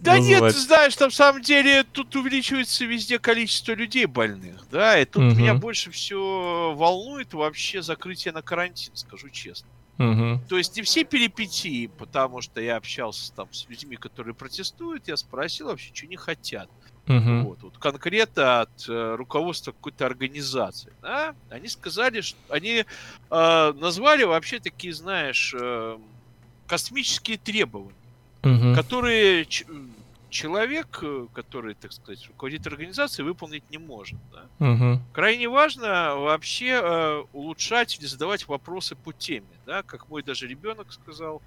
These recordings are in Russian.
Да нет, ты знаешь, на самом деле тут увеличивается везде количество людей больных, да, и тут угу. меня больше всего волнует вообще закрытие на карантин, скажу честно. Угу. То есть не все перипетии, потому что я общался там с людьми, которые протестуют, я спросил вообще, что не хотят. Угу. Вот, вот конкретно от э, руководства какой-то организации. Да? Они сказали, что они э, назвали вообще такие, знаешь, э, космические требования, угу. которые человек, э, который, так сказать, руководит организацией, выполнить не может. Да? Угу. Крайне важно вообще э, улучшать или задавать вопросы по теме. Да? Как мой даже ребенок сказал,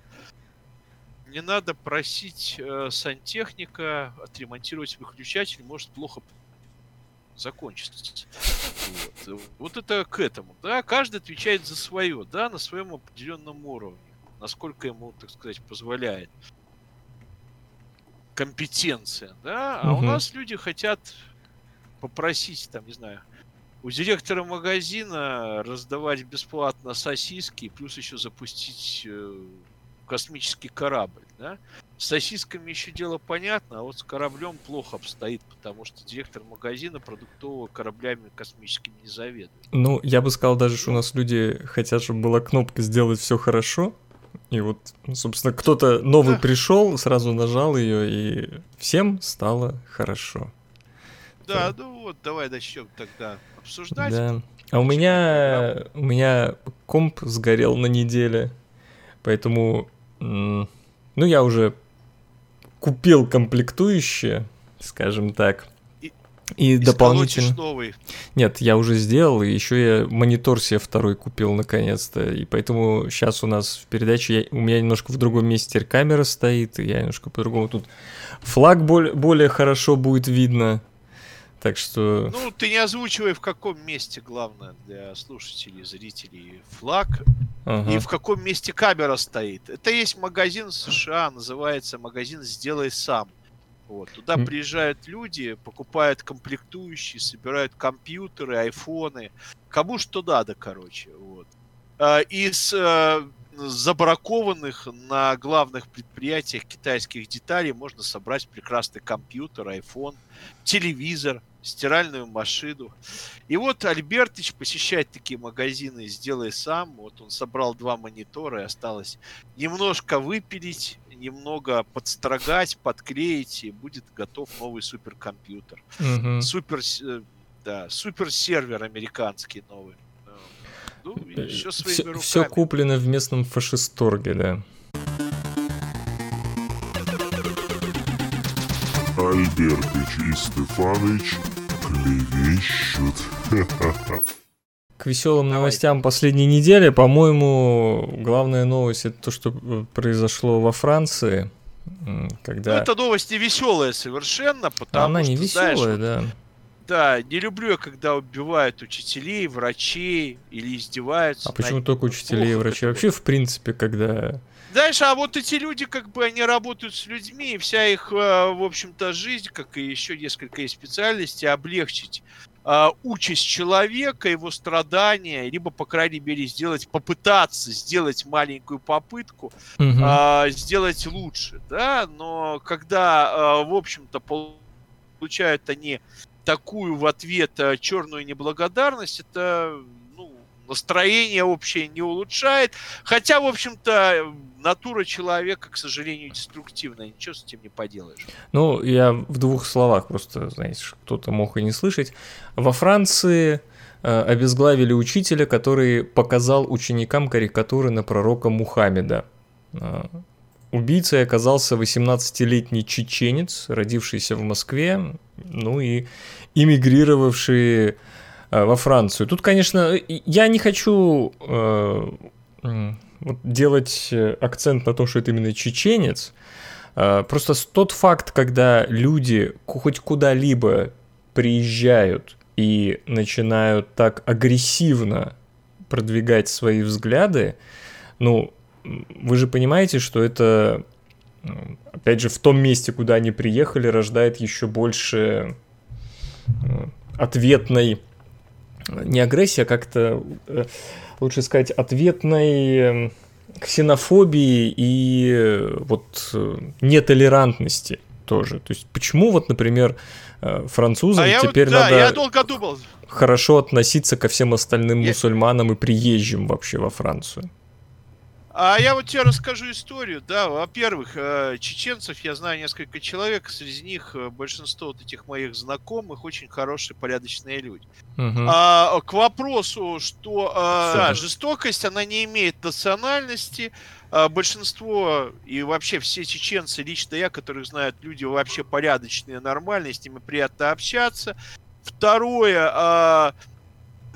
не надо просить э, сантехника отремонтировать выключатель, может плохо закончится. Вот. вот это к этому, да, каждый отвечает за свое, да, на своем определенном уровне, насколько ему, так сказать, позволяет компетенция, да, а угу. у нас люди хотят попросить, там, не знаю, у директора магазина раздавать бесплатно сосиски, плюс еще запустить э, космический корабль, да? С сосисками еще дело понятно, а вот с кораблем плохо обстоит, потому что директор магазина продуктового кораблями космическими не заведует. Ну, я бы сказал даже, что у нас люди хотят, чтобы была кнопка «Сделать все хорошо», и вот, собственно, кто-то новый да. пришел, сразу нажал ее, и всем стало хорошо. Да, да. ну вот, давай начнем тогда обсуждать. Да. А у меня, у меня комп сгорел на неделе, поэтому ну, я уже купил комплектующие, скажем так. И, и дополнительно... новый. Нет, я уже сделал, и еще я монитор себе второй купил наконец-то. И поэтому сейчас у нас в передаче я, у меня немножко в другом месте камера стоит, и я немножко по-другому тут флаг более, более хорошо будет видно. Так что... Ну, ты не озвучивай, в каком месте, главное, для слушателей, зрителей, флаг ага. и в каком месте камера стоит. Это есть магазин в США, называется магазин «Сделай сам». Вот. Туда mm. приезжают люди, покупают комплектующие, собирают компьютеры, айфоны. Кому что надо, короче. Вот. А, из э, забракованных на главных предприятиях китайских деталей можно собрать прекрасный компьютер, iPhone, телевизор, стиральную машину. И вот Альбертыч посещает такие магазины «Сделай сам». Вот он собрал два монитора, и осталось немножко выпилить, немного подстрогать, подклеить, и будет готов новый суперкомпьютер. Угу. Супер, э, да, суперсервер американский новый. Ну, еще своими все, руками. Все куплено в местном фашисторге, да. Альбертыч и Стефаныч клевещут. К веселым Давай. новостям последней недели, по-моему, главная новость это то, что э, произошло во Франции, когда... Ну, это новость не веселая совершенно, потому Она что, не веселая, знаешь, да. Да, не люблю я, когда убивают учителей, врачей или издеваются. А почему только учителей и врачей? Вообще, в принципе, когда знаешь, а вот эти люди, как бы, они работают с людьми, и вся их, э, в общем-то, жизнь, как и еще несколько из специальностей, облегчить э, участь человека, его страдания, либо, по крайней мере, сделать, попытаться сделать маленькую попытку, угу. э, сделать лучше, да, но когда, в общем-то, получают они такую в ответ черную неблагодарность, это настроение общее не улучшает. Хотя, в общем-то, натура человека, к сожалению, деструктивная. Ничего с этим не поделаешь. Ну, я в двух словах просто, знаете, кто-то мог и не слышать. Во Франции э, обезглавили учителя, который показал ученикам карикатуры на пророка Мухаммеда. Э, убийцей оказался 18-летний чеченец, родившийся в Москве, ну и эмигрировавший Э, во Францию. Тут, конечно, я не хочу вот делать акцент на то, что это именно чеченец. Э, просто тот факт, когда люди хоть куда-либо приезжают и начинают так агрессивно продвигать свои взгляды, ну, вы же понимаете, что это, опять же, в том месте, куда они приехали, рождает еще больше ответной не агрессия, а как-то, э, лучше сказать, ответной эм, ксенофобии и э, вот э, нетолерантности. тоже. То есть почему вот, например, э, французам а теперь вот, да, надо я долго думал. хорошо относиться ко всем остальным я... мусульманам и приезжим вообще во Францию? А я вот тебе расскажу историю, да, во-первых, э, чеченцев я знаю несколько человек, среди них э, большинство вот этих моих знакомых очень хорошие, порядочные люди. Угу. А, к вопросу, что а, да, жестокость, она не имеет национальности, а, большинство и вообще все чеченцы, лично я, которых знают люди вообще порядочные, нормальные, с ними приятно общаться. Второе, а,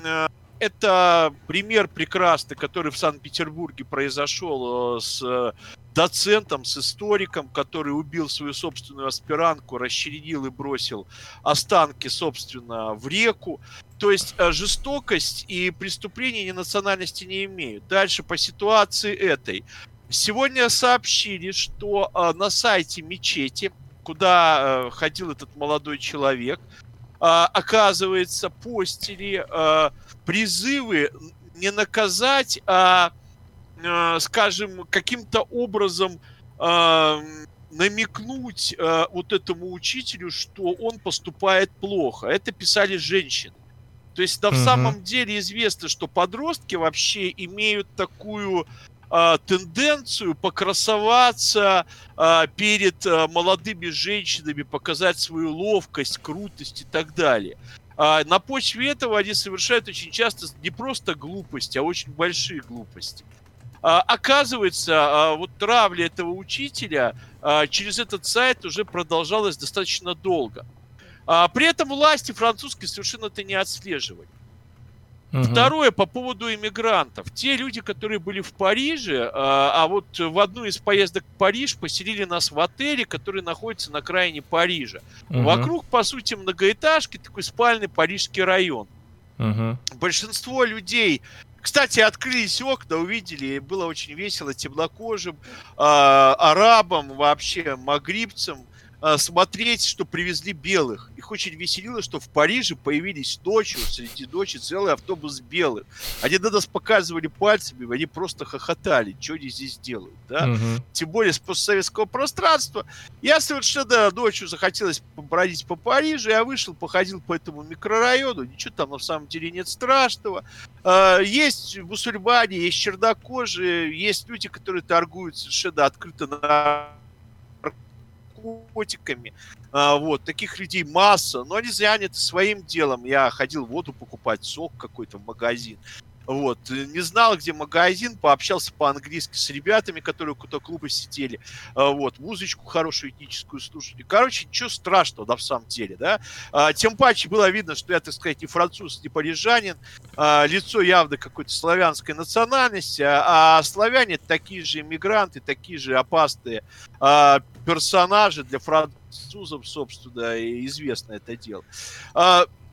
а, это пример прекрасный, который в Санкт-Петербурге произошел э, с э, доцентом, с историком, который убил свою собственную аспирантку, расчленил и бросил останки, собственно, в реку. То есть э, жестокость и преступления ни национальности не имеют. Дальше по ситуации этой. Сегодня сообщили, что на сайте мечети, куда ходил этот молодой человек, оказывается, постили призывы не наказать, а, а скажем, каким-то образом а, намекнуть а, вот этому учителю, что он поступает плохо. Это писали женщины. То есть да, угу. в самом деле известно, что подростки вообще имеют такую а, тенденцию покрасоваться а, перед а, молодыми женщинами, показать свою ловкость, крутость и так далее. На почве этого они совершают очень часто не просто глупости, а очень большие глупости. Оказывается, вот травля этого учителя через этот сайт уже продолжалась достаточно долго. При этом власти французские совершенно это не отслеживали. Угу. Второе, по поводу иммигрантов. Те люди, которые были в Париже, а, а вот в одну из поездок в Париж поселили нас в отеле, который находится на окраине Парижа. Угу. Вокруг, по сути, многоэтажки, такой спальный парижский район. Угу. Большинство людей кстати, открылись окна, увидели, было очень весело темнокожим, э, арабам, вообще магрибцам. А, смотреть, что привезли белых. Их очень веселило, что в Париже появились ночью, среди ночи, целый автобус белых. Они на нас показывали пальцами, они просто хохотали, что они здесь делают, да? Угу. Тем более с постсоветского пространства. Я совершенно ночью захотелось побродить по Парижу, я вышел, походил по этому микрорайону, ничего там на самом деле нет страшного. А, есть мусульмане, есть чернокожие, есть люди, которые торгуют совершенно открыто на наркотиками. А, вот, таких людей масса, но они заняты своим делом. Я ходил воду покупать, сок какой-то в магазин. Вот, не знал, где магазин, пообщался по-английски с ребятами, которые у клуба сидели. А, вот, музычку хорошую этническую слушали. Короче, ничего страшного, да, в самом деле, да. А, тем паче было видно, что я, так сказать, не француз, не парижанин. А, лицо явно какой-то славянской национальности, а славяне такие же иммигранты, такие же опасные персонажи для французов, собственно, известно это дело.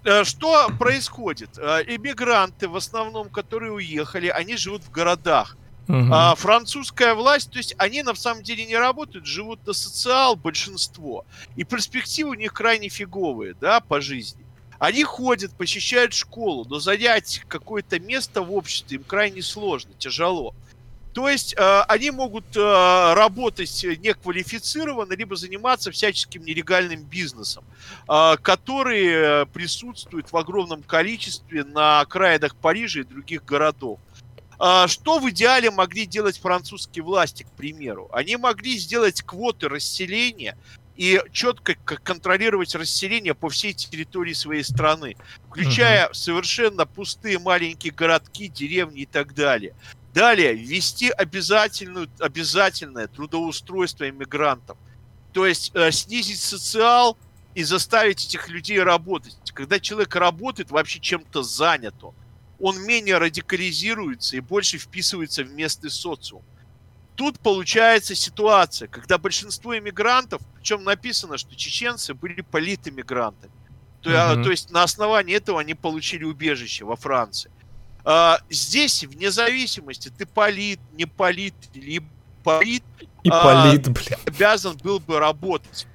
Э, что происходит? Э, иммигранты, в основном, которые уехали, они живут в городах. Угу. А французская власть, то есть они на самом деле не работают, живут на социал большинство. И перспективы у них крайне фиговые, да, по жизни. Они ходят, посещают школу, но занять какое-то место в обществе им крайне сложно, тяжело. То есть э, они могут э, работать неквалифицированно, либо заниматься всяческим нелегальным бизнесом, э, который присутствует в огромном количестве на окраинах Парижа и других городов. Э, что в идеале могли делать французские власти, к примеру? Они могли сделать квоты расселения и четко контролировать расселение по всей территории своей страны, включая uh-huh. совершенно пустые маленькие городки, деревни и так далее. Далее, ввести обязательную, обязательное трудоустройство иммигрантов. То есть э, снизить социал и заставить этих людей работать. Когда человек работает, вообще чем-то занят он, менее радикализируется и больше вписывается в местный социум. Тут получается ситуация, когда большинство иммигрантов, причем написано, что чеченцы были политэмигрантами. То, mm-hmm. то есть на основании этого они получили убежище во Франции. А, здесь, вне зависимости, ты полит, не полит, или полит, и а, полит, блин. обязан был бы работать.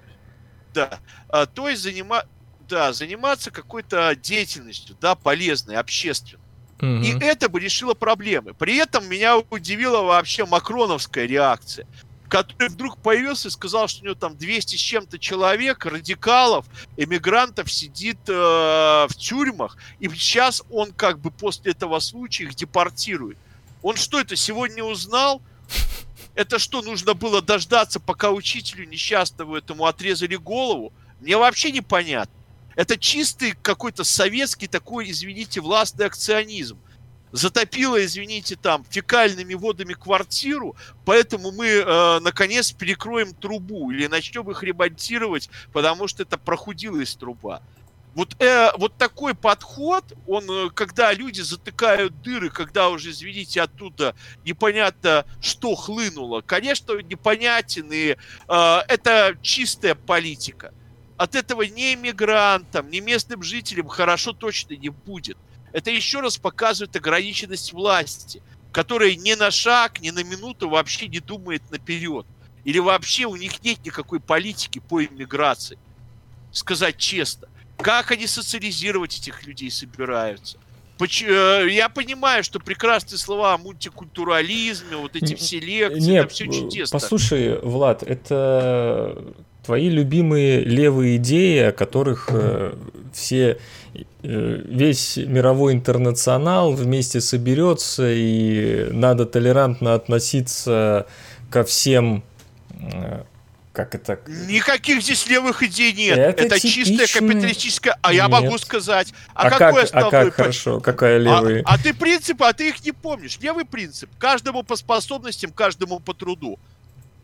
Да. А, то есть занима... да, заниматься какой-то деятельностью, да, полезной, общественной. Угу. И это бы решило проблемы. При этом меня удивила вообще макроновская реакция. Который вдруг появился и сказал, что у него там 200 с чем-то человек, радикалов, эмигрантов сидит э, в тюрьмах, и сейчас он как бы после этого случая их депортирует. Он что это сегодня узнал? Это что, нужно было дождаться, пока учителю несчастному этому отрезали голову? Мне вообще непонятно. Это чистый какой-то советский такой, извините, властный акционизм затопило, извините, там фекальными водами квартиру, поэтому мы, э, наконец, перекроем трубу или начнем их ремонтировать, потому что это прохудилась труба. Вот, э, вот такой подход, он, э, когда люди затыкают дыры, когда уже, извините, оттуда непонятно, что хлынуло, конечно, непонятен, и э, это чистая политика. От этого ни иммигрантам, ни местным жителям хорошо точно не будет это еще раз показывает ограниченность власти, которая ни на шаг, ни на минуту вообще не думает наперед. Или вообще у них нет никакой политики по иммиграции. Сказать честно. Как они социализировать этих людей собираются? Э, я понимаю, что прекрасные слова о мультикультурализме, вот эти все лекции, Нет, это все чудесно. Послушай, Влад, это твои любимые левые идеи, о которых э, все Э, весь мировой интернационал вместе соберется, и надо толерантно относиться ко всем э, как это? Никаких здесь левых идей нет. Это, это типичный... чистая капиталистическая. А нет. я могу сказать. А, а какой как, а как хорошо? Какая левые? А, а ты принципы, а ты их не помнишь. Левый принцип. Каждому по способностям, каждому по труду.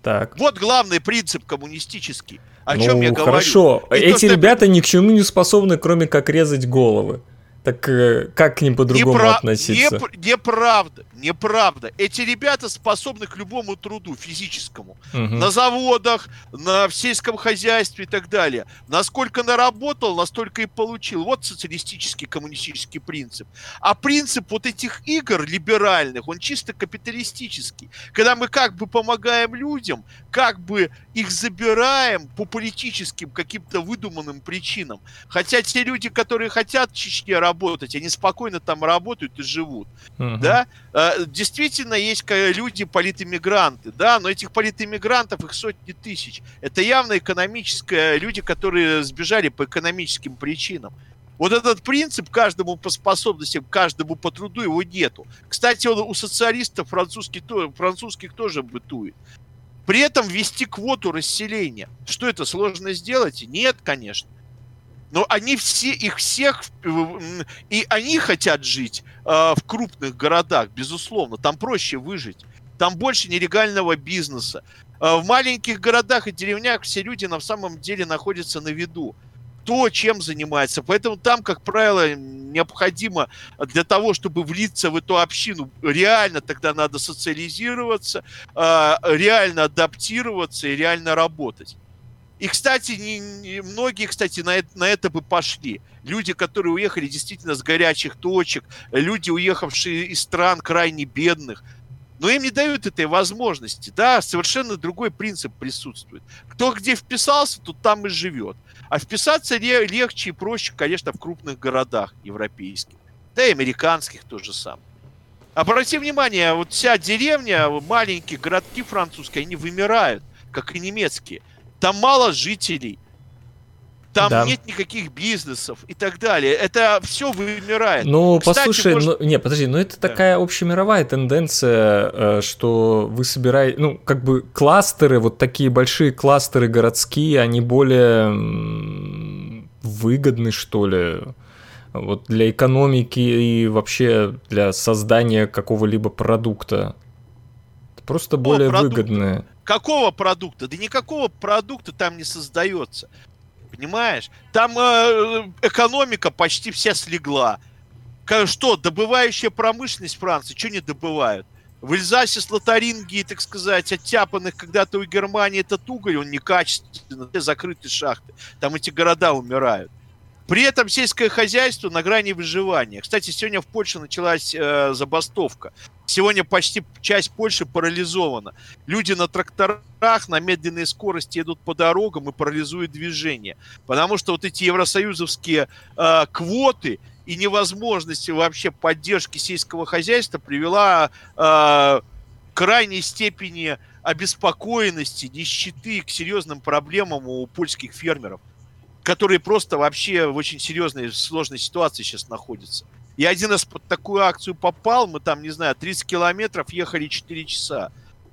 Так. Вот главный принцип коммунистический. О ну, чем я говорю. Хорошо. И Эти то, ребята что... ни к чему не способны, кроме как резать головы. Так э, как к ним по-другому Непра... относиться? Не, неправда, неправда. Эти ребята способны к любому труду физическому. Угу. На заводах, на в сельском хозяйстве и так далее. Насколько наработал, настолько и получил. Вот социалистический коммунистический принцип. А принцип вот этих игр либеральных, он чисто капиталистический. Когда мы как бы помогаем людям, как бы их забираем по политическим каким-то выдуманным причинам. Хотя те люди, которые хотят в Чечне работать, они спокойно там работают и живут. Uh-huh. Да? Действительно, есть люди, политэмигранты, да, но этих политэмигрантов их сотни тысяч. Это явно экономические люди, которые сбежали по экономическим причинам. Вот этот принцип каждому по способностям, каждому по труду его нету. Кстати, он у социалистов французских, французских тоже бытует. При этом ввести квоту расселения. Что это сложно сделать? Нет, конечно. Но они все, их всех, и они хотят жить в крупных городах, безусловно. Там проще выжить. Там больше нелегального бизнеса. Э, в маленьких городах и деревнях все люди на самом деле находятся на виду кто чем занимается. Поэтому там, как правило, необходимо для того, чтобы влиться в эту общину, реально тогда надо социализироваться, а, реально адаптироваться и реально работать. И, кстати, не, не, многие, кстати, на это, на это бы пошли. Люди, которые уехали действительно с горячих точек, люди, уехавшие из стран крайне бедных, но им не дают этой возможности. Да, совершенно другой принцип присутствует. Кто где вписался, тут там и живет. А вписаться легче и проще, конечно, в крупных городах европейских. Да и американских тоже самое. Обрати внимание, вот вся деревня, маленькие городки французские, они вымирают, как и немецкие. Там мало жителей, там да. нет никаких бизнесов и так далее. Это все вымирает. Ну, Кстати, послушай, может... ну, не, подожди, ну это да. такая общемировая тенденция, э, что вы собираете, ну, как бы кластеры, вот такие большие кластеры городские, они более выгодны, что ли, вот для экономики и вообще для создания какого-либо продукта. Просто более выгодные. Какого продукта? Да никакого продукта там не создается. Понимаешь? Там э, экономика почти вся слегла. Что, добывающая промышленность Франции, что не добывают? В Эльзасе с Лотарингии, так сказать, оттяпанных когда-то у Германии этот уголь, он некачественный, закрытые шахты. Там эти города умирают. При этом сельское хозяйство на грани выживания. Кстати, сегодня в Польше началась э, забастовка. Сегодня почти часть Польши парализована. Люди на тракторах на медленной скорости едут по дорогам и парализуют движение. Потому что вот эти евросоюзовские э, квоты и невозможность вообще поддержки сельского хозяйства привела э, к крайней степени обеспокоенности, нищеты к серьезным проблемам у польских фермеров, которые просто вообще в очень серьезной, сложной ситуации сейчас находятся. Я один раз под такую акцию попал, мы там, не знаю, 30 километров ехали 4 часа.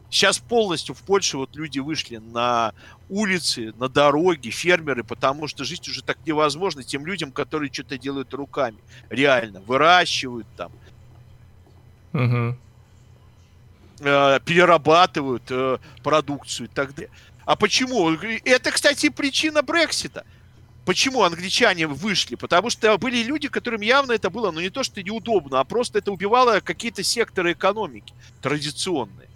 Сейчас полностью в Польше вот люди вышли на улицы, на дороги, фермеры, потому что жить уже так невозможно тем людям, которые что-то делают руками. Реально, выращивают там. Угу. Э, перерабатывают э, продукцию и так далее. А почему? Это, кстати, причина Брексита. Почему англичане вышли? Потому что были люди, которым явно это было, ну не то, что неудобно, а просто это убивало какие-то секторы экономики традиционные.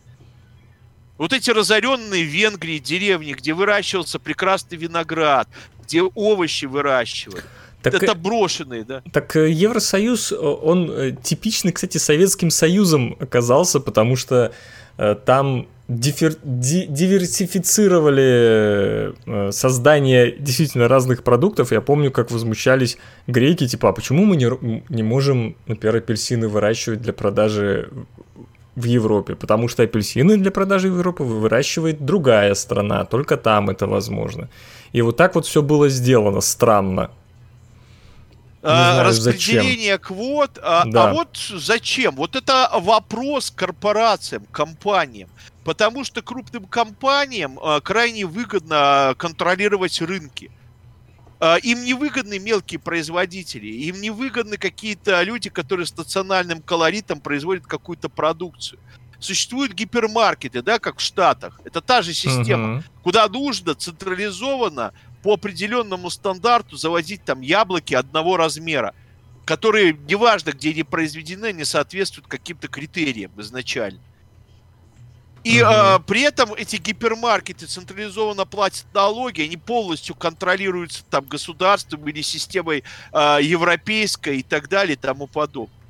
Вот эти разоренные в Венгрии деревни, где выращивался прекрасный виноград, где овощи выращивали. Так, это брошенные, да. Так э, Евросоюз, он э, типичный, кстати, Советским Союзом оказался, потому что э, там дифер, ди, диверсифицировали создание действительно разных продуктов. Я помню, как возмущались греки, типа, а почему мы не, не можем, например, апельсины выращивать для продажи в Европе, потому что апельсины для продажи в Европе выращивает другая страна, только там это возможно. И вот так вот все было сделано странно. А, знаю, распределение зачем. квот. А, да. а вот зачем? Вот это вопрос корпорациям, компаниям. Потому что крупным компаниям а, крайне выгодно контролировать рынки. А, им не выгодны мелкие производители, им не выгодны какие-то люди, которые с национальным колоритом производят какую-то продукцию. Существуют гипермаркеты, да, как в Штатах. Это та же система, uh-huh. куда нужно централизованно по определенному стандарту завозить там яблоки одного размера, которые, неважно, где они произведены, не соответствуют каким-то критериям изначально. И угу. э, при этом эти гипермаркеты централизованно платят налоги, они полностью контролируются там государством или системой э, европейской и так далее и тому подобное.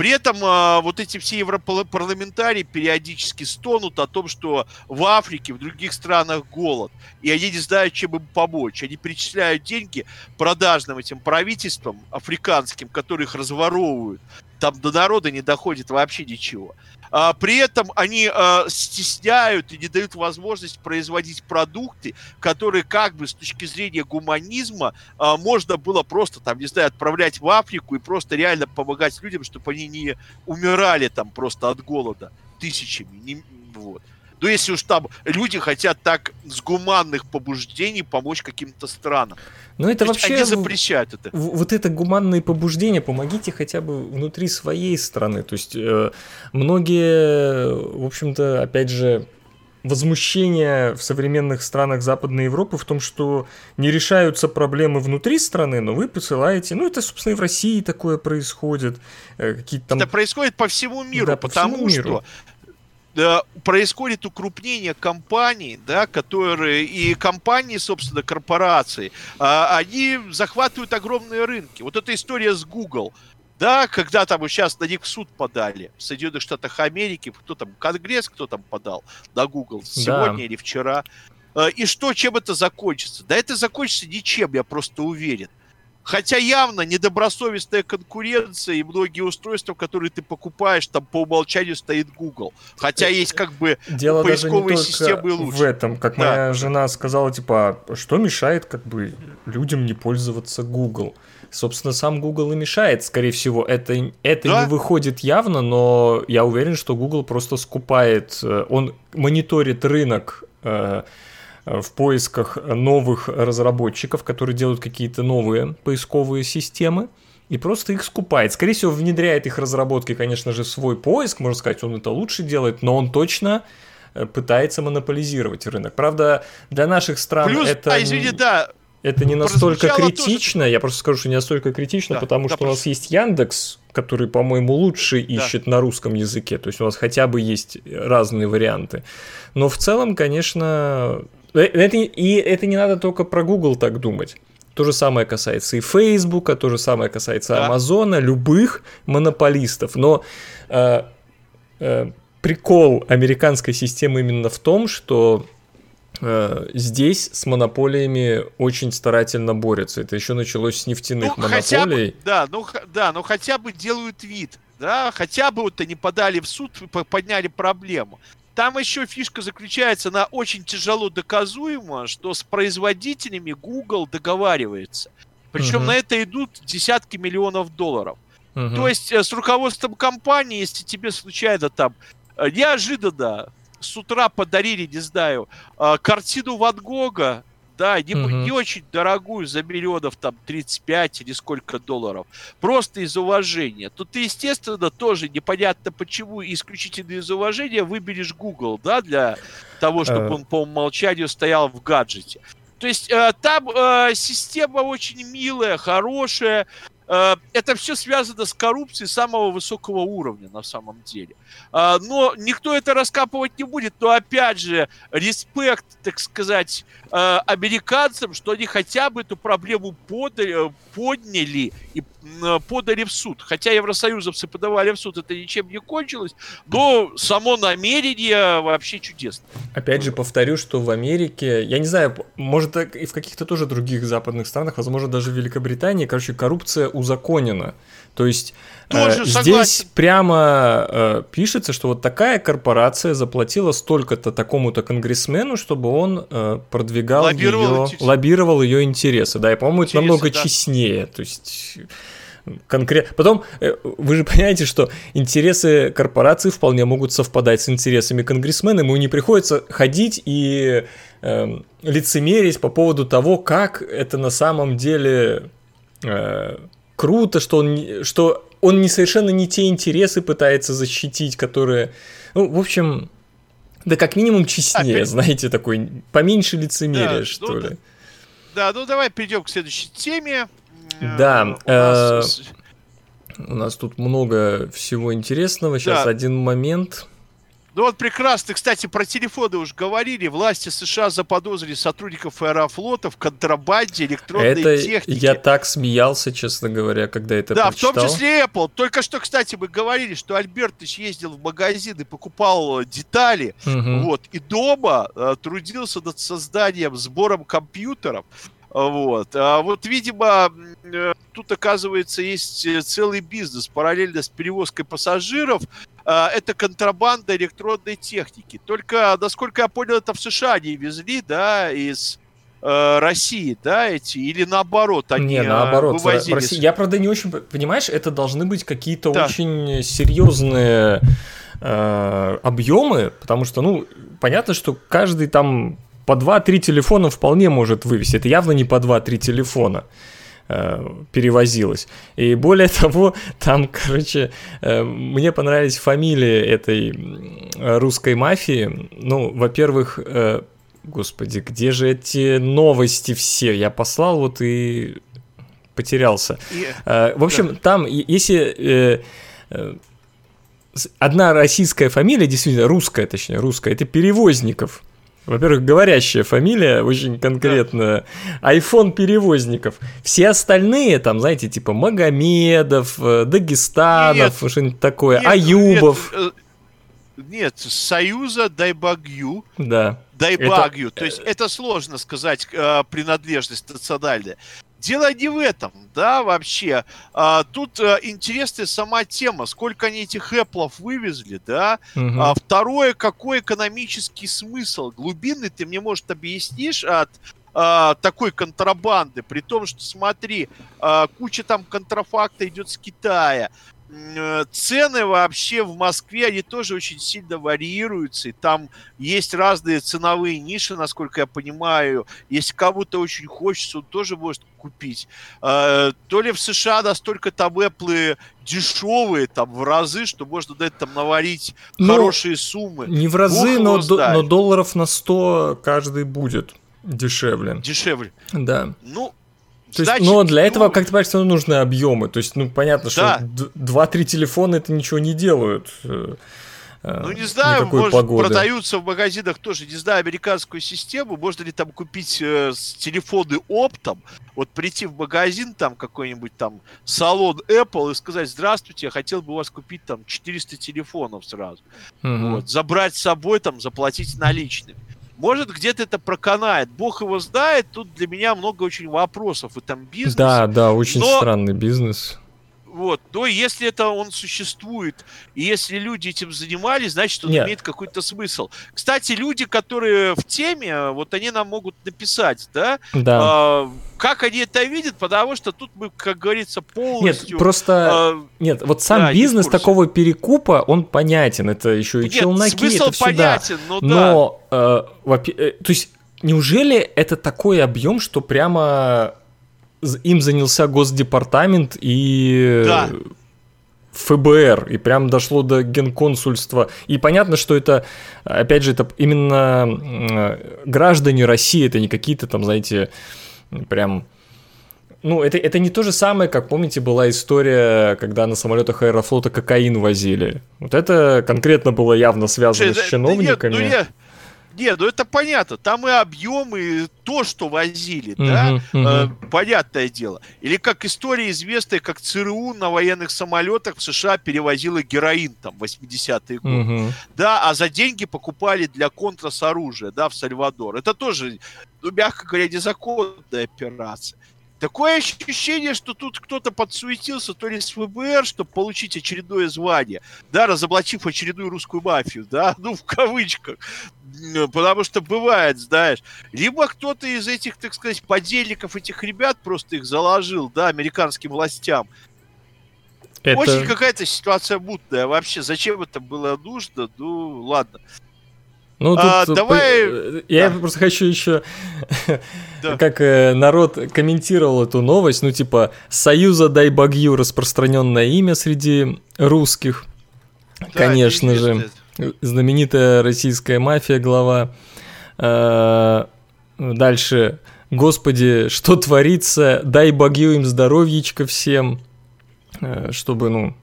При этом э, вот эти все европарламентарии периодически стонут о том, что в Африке, в других странах голод, и они не знают, чем им помочь. Они перечисляют деньги продажным этим правительствам африканским, которые их разворовывают. Там до народа не доходит вообще ничего. А, при этом они а, стесняют и не дают возможность производить продукты, которые как бы с точки зрения гуманизма а, можно было просто там, не знаю, отправлять в Африку и просто реально помогать людям, чтобы они не умирали там просто от голода тысячами. Вот. Но если уж там люди хотят так с гуманных побуждений помочь каким-то странам. Ну это То вообще... Они запрещают это. Вот это гуманные побуждения, помогите хотя бы внутри своей страны. То есть э, многие, в общем-то, опять же, возмущение в современных странах Западной Европы в том, что не решаются проблемы внутри страны, но вы посылаете, ну это, собственно, и в России такое происходит. Э, какие-то там... Это происходит по всему миру, да, по потому всему миру. что происходит укрупнение компаний, да, которые и компании, собственно, корпорации, а, они захватывают огромные рынки. Вот эта история с Google, да, когда там сейчас на них в суд подали в Соединенных Штатах Америки, кто там, Конгресс, кто там подал на Google сегодня да. или вчера. А, и что, чем это закончится? Да это закончится ничем, я просто уверен. Хотя явно недобросовестная конкуренция и многие устройства, которые ты покупаешь, там по умолчанию стоит Google. Хотя э, есть как бы Дело поисковые даже не системы лучше. В этом, как да. моя жена сказала, типа, что мешает как бы людям не пользоваться Google? Собственно, сам Google и мешает, скорее всего. Это, это да? не выходит явно, но я уверен, что Google просто скупает, э, он мониторит рынок Э, в поисках новых разработчиков, которые делают какие-то новые поисковые системы, и просто их скупает. Скорее всего, внедряет их разработки, конечно же, свой поиск, можно сказать, он это лучше делает, но он точно э, пытается монополизировать рынок. Правда, для наших стран Плюс, это... А, извини, да, это не настолько критично, тоже... я просто скажу, что не настолько критично, да, потому да, что прошу. у нас есть Яндекс, который, по-моему, лучше ищет да. на русском языке, то есть у нас хотя бы есть разные варианты. Но в целом, конечно, это, и это не надо только про Google так думать. То же самое касается и Facebook, то же самое касается да. Амазона, любых монополистов. Но э, э, прикол американской системы именно в том, что э, здесь с монополиями очень старательно борются. Это еще началось с нефтяных ну, монополий. Бы, да, ну, да, но хотя бы делают вид. Да, хотя бы вот они подали в суд, подняли проблему. Там еще фишка заключается, она очень тяжело доказуема, что с производителями Google договаривается. Причем угу. на это идут десятки миллионов долларов. Угу. То есть э, с руководством компании, если тебе случайно там э, неожиданно с утра подарили, не знаю, э, картину Ван Гога, да, не, угу. не очень дорогую, за миллионов там 35 или сколько долларов, просто из уважения, то ты, естественно, тоже непонятно почему, исключительно из уважения выберешь Google, да, для того, чтобы он по умолчанию стоял в гаджете. То есть э, там э, система очень милая, хорошая, Э, это все связано с коррупцией самого высокого уровня на самом деле. Э, но никто это раскапывать не будет. Но опять же, респект, так сказать, э, американцам, что они хотя бы эту проблему подали, подняли и подали в суд. Хотя евросоюзовцы подавали в суд, это ничем не кончилось, но само намерение вообще чудесно. Опять же, повторю, что в Америке, я не знаю, может и в каких-то тоже других западных странах, возможно, даже в Великобритании, короче, коррупция узаконена. То есть Тоже э, здесь прямо э, пишется, что вот такая корпорация заплатила столько-то такому-то конгрессмену, чтобы он э, продвигал лоббировал ее, лоббировал ее интересы. Да, и, по-моему, это намного да. честнее. То есть конкретно. Потом э, вы же понимаете, что интересы корпорации вполне могут совпадать с интересами конгрессмена, ему не приходится ходить и э, лицемерить по поводу того, как это на самом деле э, круто, что он, что он не совершенно не те интересы пытается защитить, которые... Ну, в общем, да как минимум честнее, Опять... знаете, такой, поменьше лицемерия, да, что ну, ли. Да, ну давай перейдем к следующей теме. Да, у нас, э, у нас тут много всего интересного. Сейчас да. один момент. Ну вот прекрасно, кстати, про телефоны уже говорили. Власти США заподозрили сотрудников аэрофлота в контрабанде электронной это техники. Я так смеялся, честно говоря, когда это Да, прочитал. в том числе Apple. Только что, кстати, мы говорили, что Альбертович ездил в магазин и покупал детали. Угу. Вот, и дома э, трудился над созданием, сбором компьютеров. Вот. А вот, видимо, э, тут, оказывается, есть э, целый бизнес параллельно с перевозкой пассажиров. А, это контрабанда электронной техники. Только, насколько я понял, это в США они везли, да, из э, России, да, эти, или наоборот, они Не, наоборот, вывозили. России. Я, правда, не очень... Понимаешь, это должны быть какие-то да. очень серьезные э, объемы, потому что, ну, понятно, что каждый там по 2-3 телефона вполне может вывести. Это явно не по 2-3 телефона э, перевозилось. И более того, там, короче, э, мне понравились фамилии этой русской мафии. Ну, во-первых, э, господи, где же эти новости все? Я послал вот и потерялся. В общем, там, если одна российская фамилия, действительно русская, точнее, русская, это Перевозников. Во-первых, говорящая фамилия, очень конкретная. Айфон перевозников. Все остальные, там, знаете, типа Магомедов, э, Дагестанов, что-нибудь такое, нет, Аюбов. Нет, э, нет, Союза Дайбагью. Да. Дайбагью. Это... То есть это сложно сказать э, принадлежность национальная. Дело не в этом, да, вообще. А, тут а, интересная сама тема, сколько они этих Apple вывезли, да. Угу. А, второе, какой экономический смысл глубинный ты мне, может, объяснишь от а, такой контрабанды, при том, что, смотри, а, куча там контрафакта идет с Китая, цены вообще в Москве, они тоже очень сильно варьируются, и там есть разные ценовые ниши, насколько я понимаю. Если кому-то очень хочется, он тоже может купить. Э, то ли в США настолько там Apple дешевые, там в разы, что можно на этом наварить ну, хорошие суммы. Не в разы, но, до, но долларов на 100 каждый будет дешевле. Дешевле. Да. Ну, то есть, но для этого, как ты понимаешь, нужны объемы. То есть, ну, понятно, да. что 2-3 телефона это ничего не делают. Э, э, ну, не знаю, может, погоды. продаются в магазинах тоже, не знаю, американскую систему. Можно ли там купить э, телефоны оптом? Вот прийти в магазин, там какой-нибудь там салон Apple и сказать, здравствуйте, я хотел бы у вас купить там 400 телефонов сразу. Угу. Вот, забрать с собой, там, заплатить наличными. Может, где-то это проканает. Бог его знает. Тут для меня много очень вопросов в этом бизнесе. Да, да, очень но... странный бизнес. Вот. Но если это он существует, и если люди этим занимались, значит, он Нет. имеет какой-то смысл. Кстати, люди, которые в теме, вот они нам могут написать, да? Да. А, как они это видят, потому что тут мы, как говорится, полностью... Нет, просто... Э, нет, вот сам да, бизнес такого перекупа, он понятен. Это еще и нет, челноки, смысл это понятен, да. но, но да. Э, э, то есть, неужели это такой объем, что прямо им занялся Госдепартамент и... Да. ФБР, и прям дошло до генконсульства. И понятно, что это, опять же, это именно граждане России, это не какие-то там, знаете, прям... Ну, это, это не то же самое, как, помните, была история, когда на самолетах Аэрофлота кокаин возили. Вот это конкретно было явно связано Слушай, с чиновниками. Да нет, ну, я... Нет, ну это понятно. Там и объемы, и то, что возили, uh-huh, да. Э, понятное дело. Или как история известная, как ЦРУ на военных самолетах в США перевозила героин там в 80-е годы. Uh-huh. Да, а за деньги покупали для контрас оружия, да, в Сальвадор. Это тоже, ну, мягко говоря, незаконная операция. Такое ощущение, что тут кто-то подсуетился то ли с ФБР, чтобы получить очередное звание, да, разоблачив очередную русскую мафию, да, ну, в кавычках, потому что бывает, знаешь, либо кто-то из этих, так сказать, подельников этих ребят просто их заложил, да, американским властям. Это... Очень какая-то ситуация мутная вообще. Зачем это было нужно? Ну, ладно. Ну, а, тут, давай... Я да. просто хочу еще, да. как э, народ комментировал эту новость, ну, типа, Союза дай богью распространенное имя среди русских, да, конечно же. Знаменитая российская мафия глава. А, дальше, господи, что творится, дай богью им здоровьечко всем, э, чтобы, ну,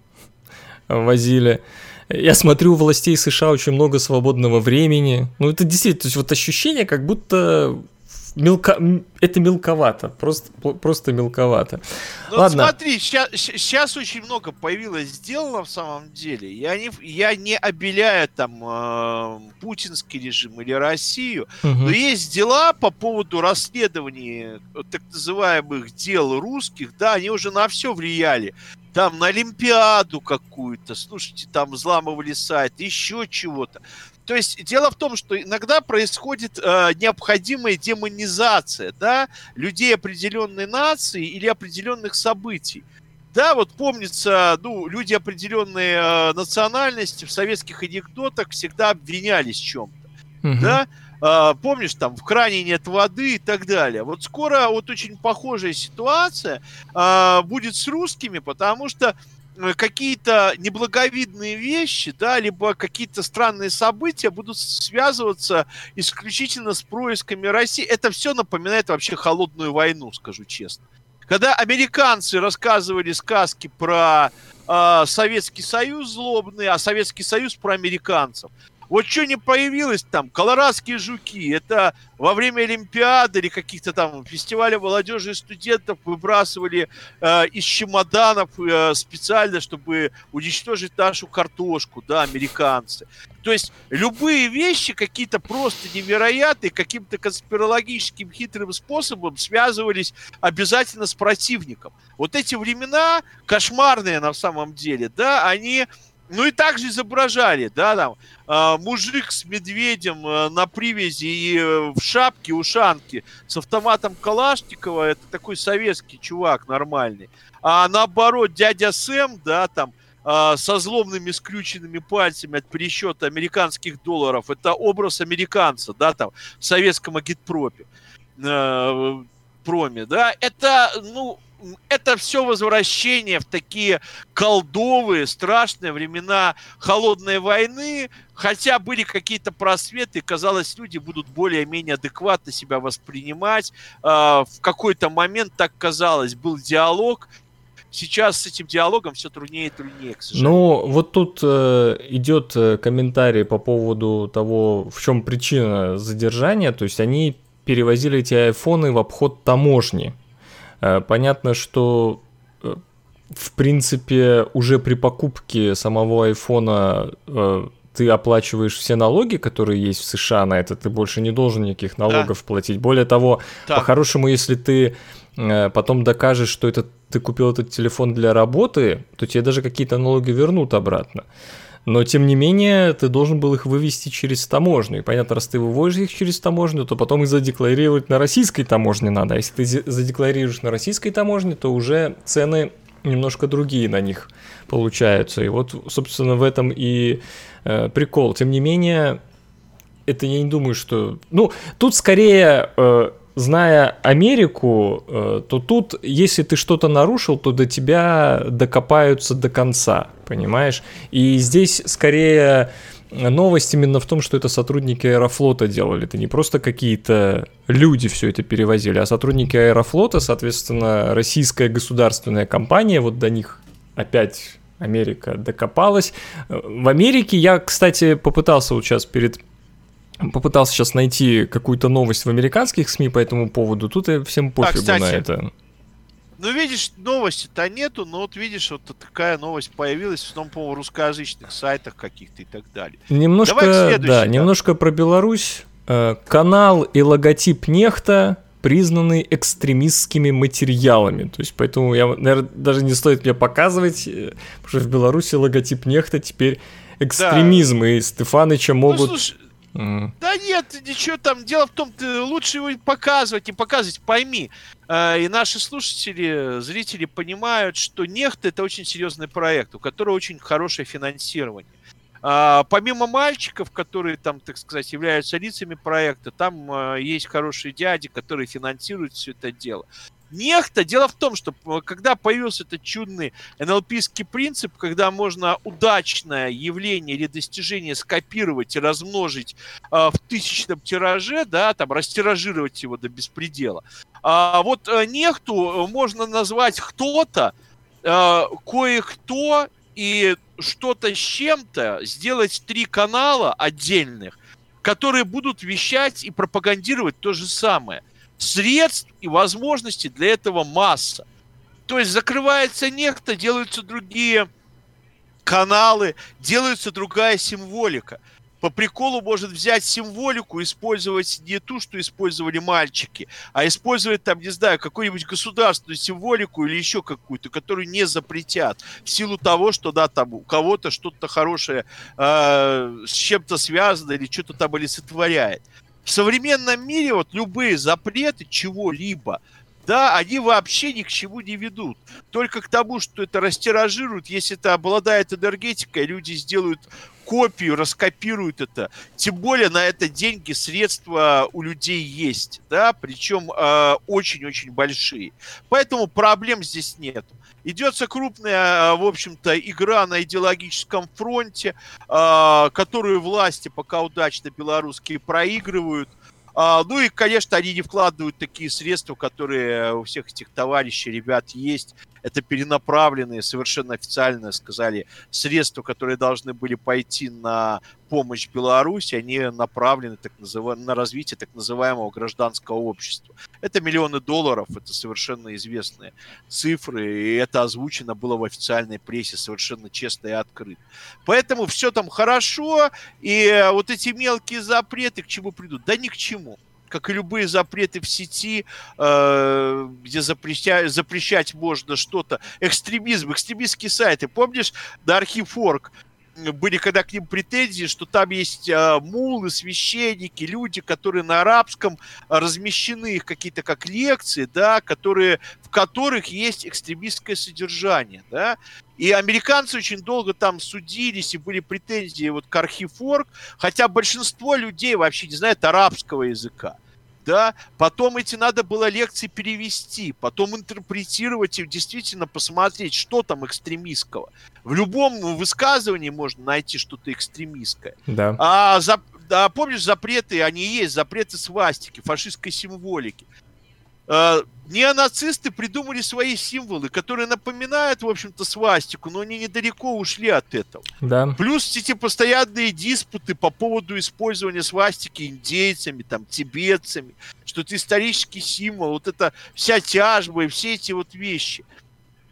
возили. Я смотрю, у властей США очень много свободного времени. Ну, это действительно, то есть вот ощущение, как будто мелко... это мелковато, просто, просто мелковато. Ну, Ладно. смотри, сейчас, сейчас очень много появилось сделано в самом деле. Я не, я не обеляю там э, путинский режим или Россию, угу. но есть дела по поводу расследований так называемых дел русских, да, они уже на все влияли там на Олимпиаду какую-то, слушайте, там взламывали сайт, еще чего-то. То есть дело в том, что иногда происходит э, необходимая демонизация, да, людей определенной нации или определенных событий. Да, вот помнится, ну, люди определенной э, национальности в советских анекдотах всегда обвинялись в чем-то, угу. да. Э, помнишь, там в кране нет воды и так далее. Вот скоро вот очень похожая ситуация э, будет с русскими, потому что какие-то неблаговидные вещи, да, либо какие-то странные события будут связываться исключительно с происками России. Это все напоминает вообще холодную войну, скажу честно. Когда американцы рассказывали сказки про э, Советский Союз злобный, а Советский Союз про американцев, вот что не появилось там, колорадские жуки, это во время Олимпиады или каких-то там фестиваля молодежи и студентов выбрасывали э, из чемоданов э, специально, чтобы уничтожить нашу картошку, да, американцы. То есть любые вещи какие-то просто невероятные, каким-то конспирологическим хитрым способом связывались обязательно с противником. Вот эти времена, кошмарные на самом деле, да, они ну и также изображали, да, там, э, мужик с медведем э, на привязи и э, в шапке, ушанке, с автоматом Калашникова, это такой советский чувак нормальный. А наоборот, дядя Сэм, да, там, э, со злобными скрюченными пальцами от пересчета американских долларов, это образ американца, да, там, в советском агитпропе, э, проме, да, это, ну, это все возвращение в такие колдовые, страшные времена холодной войны, хотя были какие-то просветы, казалось, люди будут более-менее адекватно себя воспринимать. А, в какой-то момент так казалось, был диалог, сейчас с этим диалогом все труднее и труднее, к сожалению. Ну, вот тут э, идет э, комментарий по поводу того, в чем причина задержания. То есть они перевозили эти айфоны в обход таможни. Э, понятно, что э, в принципе уже при покупке самого айфона э, ты оплачиваешь все налоги, которые есть в США на это, ты больше не должен никаких налогов да. платить. Более того, по-хорошему, если ты потом докажешь, что это ты купил этот телефон для работы, то тебе даже какие-то налоги вернут обратно. Но, тем не менее, ты должен был их вывести через таможню. И понятно, раз ты выводишь их через таможню, то потом их задекларировать на российской таможне надо. А если ты задекларируешь на российской таможне, то уже цены немножко другие на них получаются. И вот, собственно, в этом и э, прикол. Тем не менее, это я не думаю, что... Ну, тут скорее... Э, зная Америку, э, то тут, если ты что-то нарушил, то до тебя докопаются до конца, понимаешь? И здесь скорее новость именно в том, что это сотрудники Аэрофлота делали. Это не просто какие-то люди все это перевозили, а сотрудники Аэрофлота, соответственно, российская государственная компания, вот до них опять Америка докопалась. В Америке я, кстати, попытался вот сейчас перед попытался сейчас найти какую-то новость в американских СМИ по этому поводу. Тут я всем пофигу а, кстати, на это. Ну, видишь, новости-то нету, но вот видишь, вот такая новость появилась в том, по русскоязычных сайтах каких-то и так далее. Немножко, да, да, немножко про Беларусь. Э, канал и логотип Нехта признаны экстремистскими материалами. То есть, поэтому я, наверное, даже не стоит мне показывать, э, потому что в Беларуси логотип Нехта теперь экстремизм, да. и Стефаныча ну, могут... Ну, слушай, Mm. Да нет, ничего там. Дело в том, ты лучше его показывать, не показывать. Пойми, э, и наши слушатели, зрители понимают, что Нехт это очень серьезный проект, у которого очень хорошее финансирование. А, помимо мальчиков, которые там, так сказать, являются лицами проекта, там а, есть хорошие дяди, которые финансируют все это дело. Нехта. Дело в том, что э, когда появился этот чудный НЛПский принцип, когда можно удачное явление или достижение скопировать и размножить э, в тысячном тираже, да, там растиражировать его до беспредела. А вот э, нехту можно назвать кто-то, э, кое-кто и что-то с чем-то, сделать три канала отдельных, которые будут вещать и пропагандировать то же самое – Средств и возможностей для этого масса. То есть закрывается нефть, делаются другие каналы, делается другая символика. По приколу может взять символику, использовать не ту, что использовали мальчики, а использовать там, не знаю, какую-нибудь государственную символику или еще какую-то, которую не запретят в силу того, что да, там у кого-то что-то хорошее э, с чем-то связано или что-то там олицетворяет. В современном мире вот любые запреты чего-либо, да, они вообще ни к чему не ведут. Только к тому, что это растиражируют, если это обладает энергетикой, люди сделают копию, раскопируют это. Тем более на это деньги, средства у людей есть, да, причем э, очень-очень большие. Поэтому проблем здесь нет. Идется крупная, в общем-то, игра на идеологическом фронте, а, которую власти пока удачно белорусские проигрывают. А, ну и, конечно, они не вкладывают такие средства, которые у всех этих товарищей, ребят есть это перенаправленные, совершенно официально сказали, средства, которые должны были пойти на помощь Беларуси, они направлены так назыв... на развитие так называемого гражданского общества. Это миллионы долларов, это совершенно известные цифры, и это озвучено было в официальной прессе совершенно честно и открыто. Поэтому все там хорошо, и вот эти мелкие запреты к чему придут? Да ни к чему как и любые запреты в сети, э, где запрещать, запрещать можно что-то. Экстремизм, экстремистские сайты. Помнишь, на архив.орг были когда к ним претензии, что там есть э, мулы, священники, люди, которые на арабском размещены их какие-то как лекции, да, которые, в которых есть экстремистское содержание, да. И американцы очень долго там судились, и были претензии вот к архив.орг, хотя большинство людей вообще не знает арабского языка да, потом эти надо было лекции перевести, потом интерпретировать и действительно посмотреть, что там экстремистского. В любом высказывании можно найти что-то экстремистское. Да. А, за, да, помнишь, запреты, они есть, запреты свастики, фашистской символики. Э, неонацисты придумали свои символы, которые напоминают, в общем-то, свастику, но они недалеко ушли от этого. Да. Плюс эти постоянные диспуты по поводу использования свастики индейцами, там, тибетцами, что это исторический символ, вот это вся тяжба и все эти вот вещи.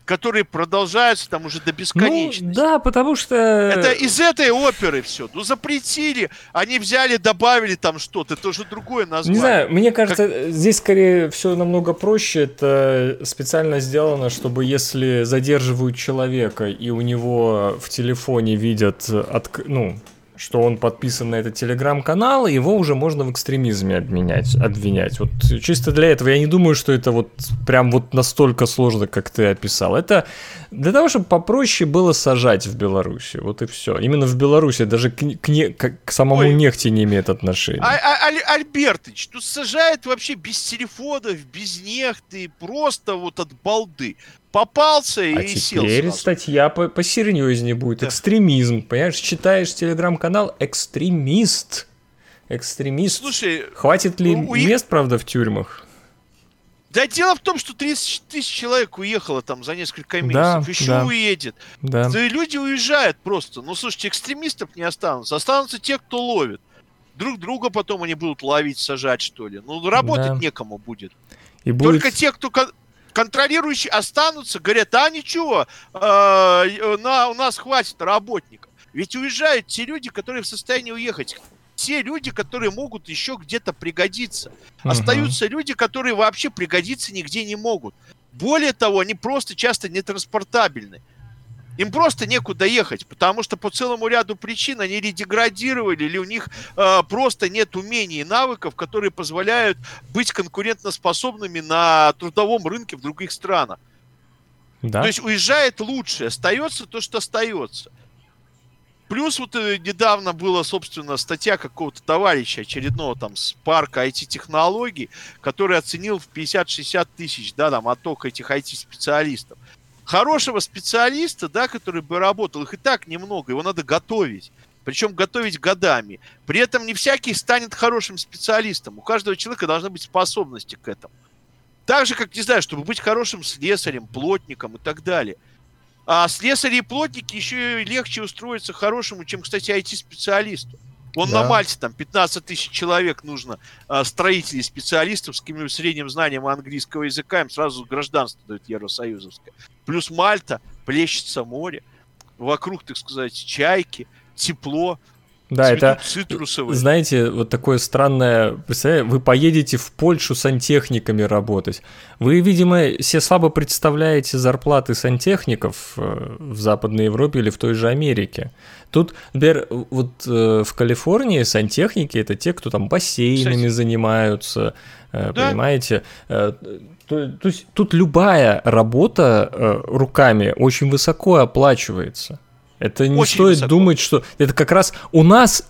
Которые продолжаются там уже до ну, бесконечности. Ну, да, потому что... Это из этой оперы все. Ну, запретили, они взяли, добавили там что-то, это уже другое название. Не знаю, мне кажется, как... здесь скорее все намного проще. Это специально сделано, чтобы если задерживают человека, и у него в телефоне видят, от, ну, что он подписан на этот телеграм-канал, его уже можно в экстремизме обменять, обвинять. Вот чисто для этого я не думаю, что это вот прям вот настолько сложно, как ты описал. Это для того, чтобы попроще было сажать в Беларуси. Вот и все. Именно в Беларуси даже к, к, не, к, к самому Ой, нефти не имеет отношения. А, а, а, Альбертыч, тут сажает вообще без телефонов, без нефти, просто вот от балды попался и а сел теперь сразу. статья по посерьезнее будет. Да. Экстремизм. Понимаешь, читаешь телеграм-канал «Экстремист». Экстремист. Слушай, хватит ли у... мест, правда, в тюрьмах? Да дело в том, что 30 тысяч человек уехало там за несколько месяцев, да, еще да, уедет. Да. да. люди уезжают просто. Ну, слушайте, экстремистов не останутся. Останутся те, кто ловит. Друг друга потом они будут ловить, сажать, что ли. Ну, работать да. некому будет. И будет... Только те, кто контролирующие останутся, говорят, а ничего, э, на, у нас хватит работников. Ведь уезжают те люди, которые в состоянии уехать. Те люди, которые могут еще где-то пригодиться. uh Остаются люди, которые вообще пригодиться нигде не могут. Более того, они просто часто нетранспортабельны. Им просто некуда ехать, потому что по целому ряду причин они или деградировали, или у них э, просто нет умений и навыков, которые позволяют быть конкурентоспособными на трудовом рынке в других странах. Да. То есть уезжает лучше, остается то, что остается. Плюс вот э, недавно была, собственно, статья какого-то товарища очередного там с парка IT-технологий, который оценил в 50-60 тысяч, да, там, отток этих IT-специалистов хорошего специалиста, да, который бы работал, их и так немного, его надо готовить. Причем готовить годами. При этом не всякий станет хорошим специалистом. У каждого человека должны быть способности к этому. Так же, как, не знаю, чтобы быть хорошим слесарем, плотником и так далее. А слесари и плотники еще легче устроиться хорошему, чем, кстати, IT-специалисту. Он да. на Мальте, там 15 тысяч человек нужно, а, строителей, специалистов с каким-нибудь средним знанием английского языка, им сразу гражданство дают Евросоюзовское. Плюс Мальта, плещется море, вокруг, так сказать, чайки, тепло, да, это, цитрусовые. знаете, вот такое странное, представляете, вы поедете в Польшу сантехниками работать. Вы, видимо, все слабо представляете зарплаты сантехников э, в Западной Европе или в той же Америке. Тут, например, вот э, в Калифорнии сантехники это те, кто там бассейнами Кстати. занимаются, э, да? понимаете? То, то есть тут любая работа руками очень высоко оплачивается. Это не Очень стоит высоко. думать, что это как раз у нас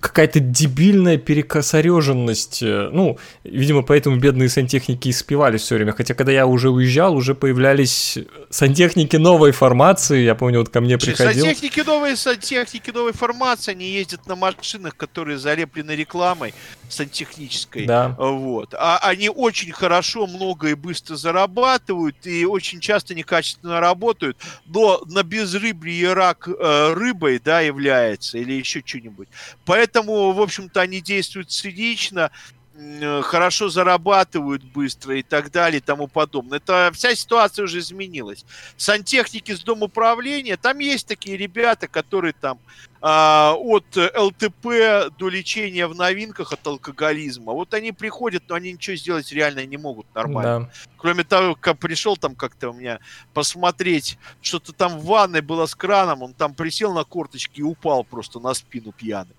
какая-то дебильная перекосореженность. Э, ну, видимо, поэтому бедные сантехники испевали все время. Хотя, когда я уже уезжал, уже появлялись сантехники новой формации. Я помню, вот ко мне приходил. Сантехники новые, сантехники новой формации, они ездят на машинах, которые залеплены рекламой сантехнической. Да. Вот. А они очень хорошо, много и быстро зарабатывают, и очень часто некачественно работают, но на безрыбье рак э, рыбой, да, является, или еще что-нибудь. Поэтому Поэтому, в общем-то, они действуют цинично, э, хорошо зарабатывают быстро и так далее и тому подобное. Это вся ситуация уже изменилась. Сантехники с дом управления, там есть такие ребята, которые там от ЛТП до лечения в новинках от алкоголизма. Вот они приходят, но они ничего сделать реально не могут нормально. Да. Кроме того, как пришел там как-то у меня посмотреть, что-то там в ванной было с краном, он там присел на корточки и упал просто на спину пьяный.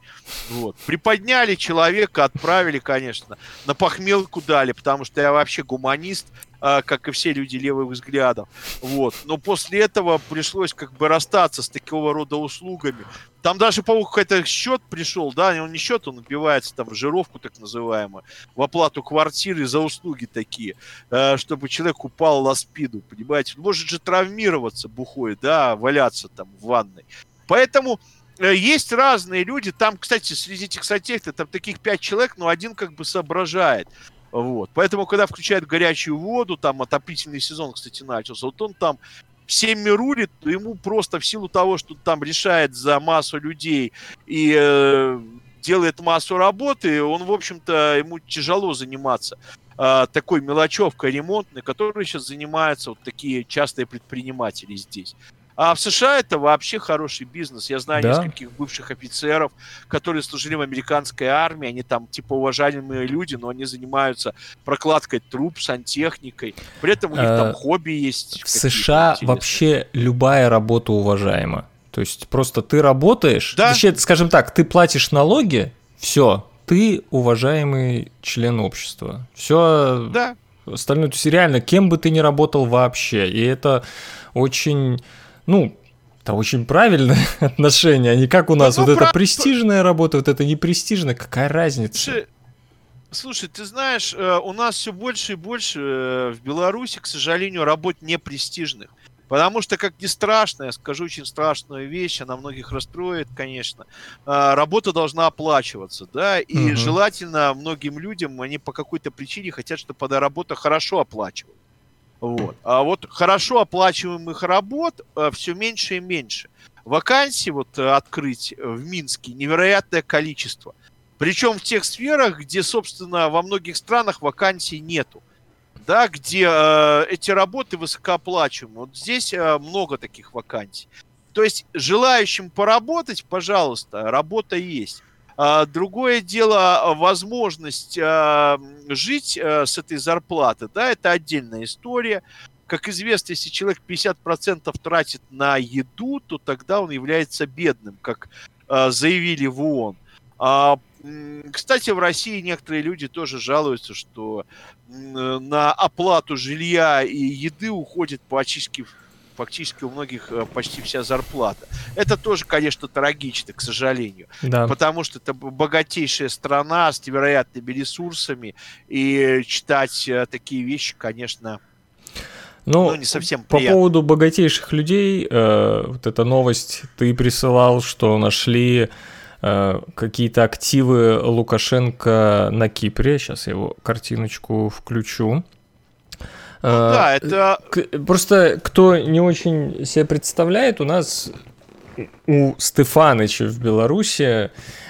Вот. Приподняли человека, отправили, конечно, на похмелку дали, потому что я вообще гуманист, а, как и все люди левых взглядов. Вот. Но после этого пришлось как бы расстаться с такого рода услугами. Там даже, по-моему, какой-то счет пришел, да, он не счет, он убивается там в жировку так называемую, в оплату квартиры за услуги такие, э, чтобы человек упал на спину, понимаете? Он может же травмироваться бухой, да, валяться там в ванной. Поэтому э, есть разные люди. Там, кстати, среди этих сантехников, там таких пять человек, но один как бы соображает. Вот. Поэтому, когда включают горячую воду, там отопительный сезон, кстати, начался, вот он там всеми рулит, ему просто в силу того, что там решает за массу людей и э, делает массу работы, он, в общем-то, ему тяжело заниматься. э, такой мелочевкой ремонтной, которой сейчас занимаются вот такие частые предприниматели здесь. А в США это вообще хороший бизнес. Я знаю да. нескольких бывших офицеров, которые служили в американской армии. Они там типа уважаемые люди, но они занимаются прокладкой труб, сантехникой. При этом у них там э, хобби есть. В США вообще любая работа уважаема. То есть просто ты работаешь, да? Вообще, скажем так, ты платишь налоги, все, ты уважаемый член общества. Все да. остальное, то есть реально, кем бы ты ни работал вообще. И это очень ну, это очень правильное отношение, а не как у нас. Ну, вот ну, это престижная работа, вот это непрестижная. Какая разница? Слушай, слушай, ты знаешь, э, у нас все больше и больше э, в Беларуси, к сожалению, работ непрестижных. Потому что, как ни страшно, я скажу очень страшную вещь, она многих расстроит, конечно. Э, работа должна оплачиваться, да, и угу. желательно многим людям, они по какой-то причине хотят, чтобы эта работа хорошо оплачивалась. Вот. А вот хорошо оплачиваемых работ э, все меньше и меньше. Вакансий вот э, открыть в Минске невероятное количество. Причем в тех сферах, где, собственно, во многих странах вакансий нету. Да, где э, эти работы высокооплачиваемы. Вот здесь э, много таких вакансий. То есть желающим поработать, пожалуйста, работа есть. А, другое дело, а, возможность а, жить с этой зарплаты, да, это отдельная история. Как известно, если человек 50% тратит на еду, то тогда он является бедным, как заявили в ООН. Кстати, в России некоторые люди тоже жалуются, что на оплату жилья и еды уходит по очистке фактически у многих э, почти вся зарплата. Это тоже, конечно, трагично, к сожалению. Да. Потому что это богатейшая страна с невероятными ресурсами, и читать э, такие вещи, конечно, ну, ну, не совсем по приятно. поводу богатейших людей, э, вот эта новость ты присылал, что нашли э, какие-то активы Лукашенко на Кипре. Сейчас я его картиночку включу. Ну да, это... Просто кто не очень себе представляет, у нас у Стефаныча в Беларуси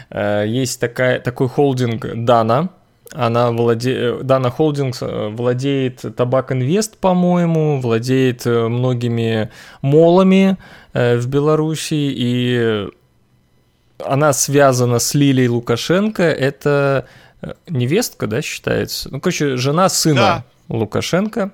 э, есть такая, такой холдинг Дана. Она владе... Дана Холдинг э, владеет Табак Инвест, по-моему, владеет э, многими молами в Беларуси, и она связана с Лилией Лукашенко. Это невестка, да, считается? Ну, короче, жена сына да. Лукашенко.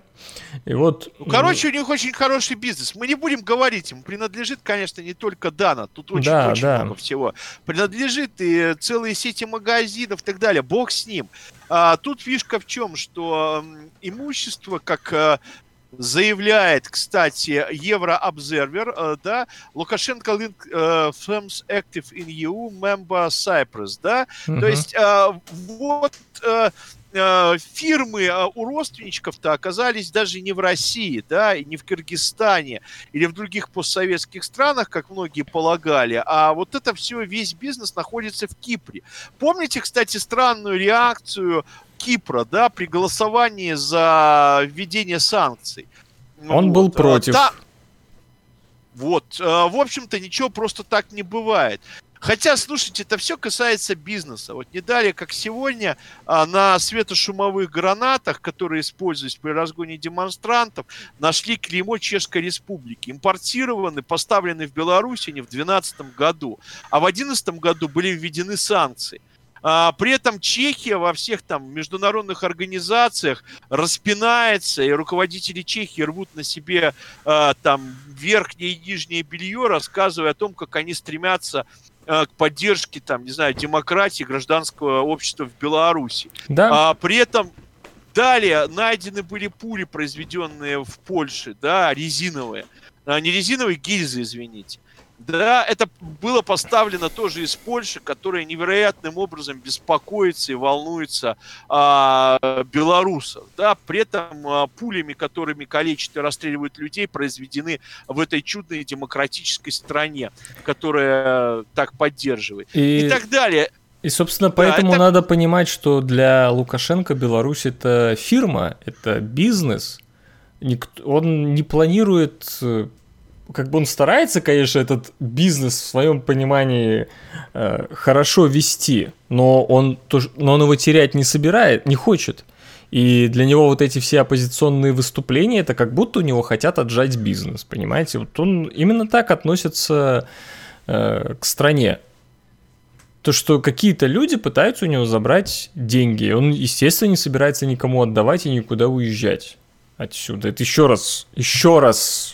И вот... Ну, короче, у них очень хороший бизнес. Мы не будем говорить, ему принадлежит, конечно, не только Дана, тут очень, да, очень да. много всего. Принадлежит и целые сети магазинов и так далее. Бог с ним. А, тут фишка в чем, что имущество, как э, заявляет, кстати, Еврообзервер, э, да, Лукашенко Link uh, firms active in EU, member Cyprus, да, uh-huh. то есть uh, вот uh, Э, фирмы э, у родственничков-то оказались даже не в России, да, и не в Кыргызстане или в других постсоветских странах, как многие полагали, а вот это все, весь бизнес находится в Кипре. Помните, кстати, странную реакцию Кипра, да, при голосовании за введение санкций? Он вот. был э, против. Да, вот, в общем-то, ничего просто так не бывает. Хотя, слушайте, это все касается бизнеса. Вот не далее, как сегодня, а, на светошумовых гранатах, которые используются при разгоне демонстрантов, нашли клеймо Чешской Республики. Импортированы, поставлены в Беларуси не в 2012 году, а в 2011 году были введены санкции. А, при этом Чехия во всех там международных организациях распинается, и руководители Чехии рвут на себе а, там верхнее и нижнее белье, рассказывая о том, как они стремятся к поддержке, там, не знаю, демократии, гражданского общества в Беларуси. Да. А, при этом далее найдены были пули, произведенные в Польше, да, резиновые. А, не резиновые, гильзы, извините. Да, это было поставлено тоже из Польши, которая невероятным образом беспокоится и волнуется а, белорусов. Да, при этом а, пулями, которыми калечат и расстреливают людей, произведены в этой чудной демократической стране, которая так поддерживает. И, и так далее. И, собственно, поэтому да, это... надо понимать, что для Лукашенко Беларусь это фирма, это бизнес. Он не планирует э, как бы он старается, конечно, этот бизнес в своем понимании э, хорошо вести, но он, но он его терять не собирает, не хочет. И для него вот эти все оппозиционные выступления, это как будто у него хотят отжать бизнес, понимаете? Вот он именно так относится э, к стране. То, что какие-то люди пытаются у него забрать деньги. Он, естественно, не собирается никому отдавать и никуда уезжать отсюда. Это еще раз, еще раз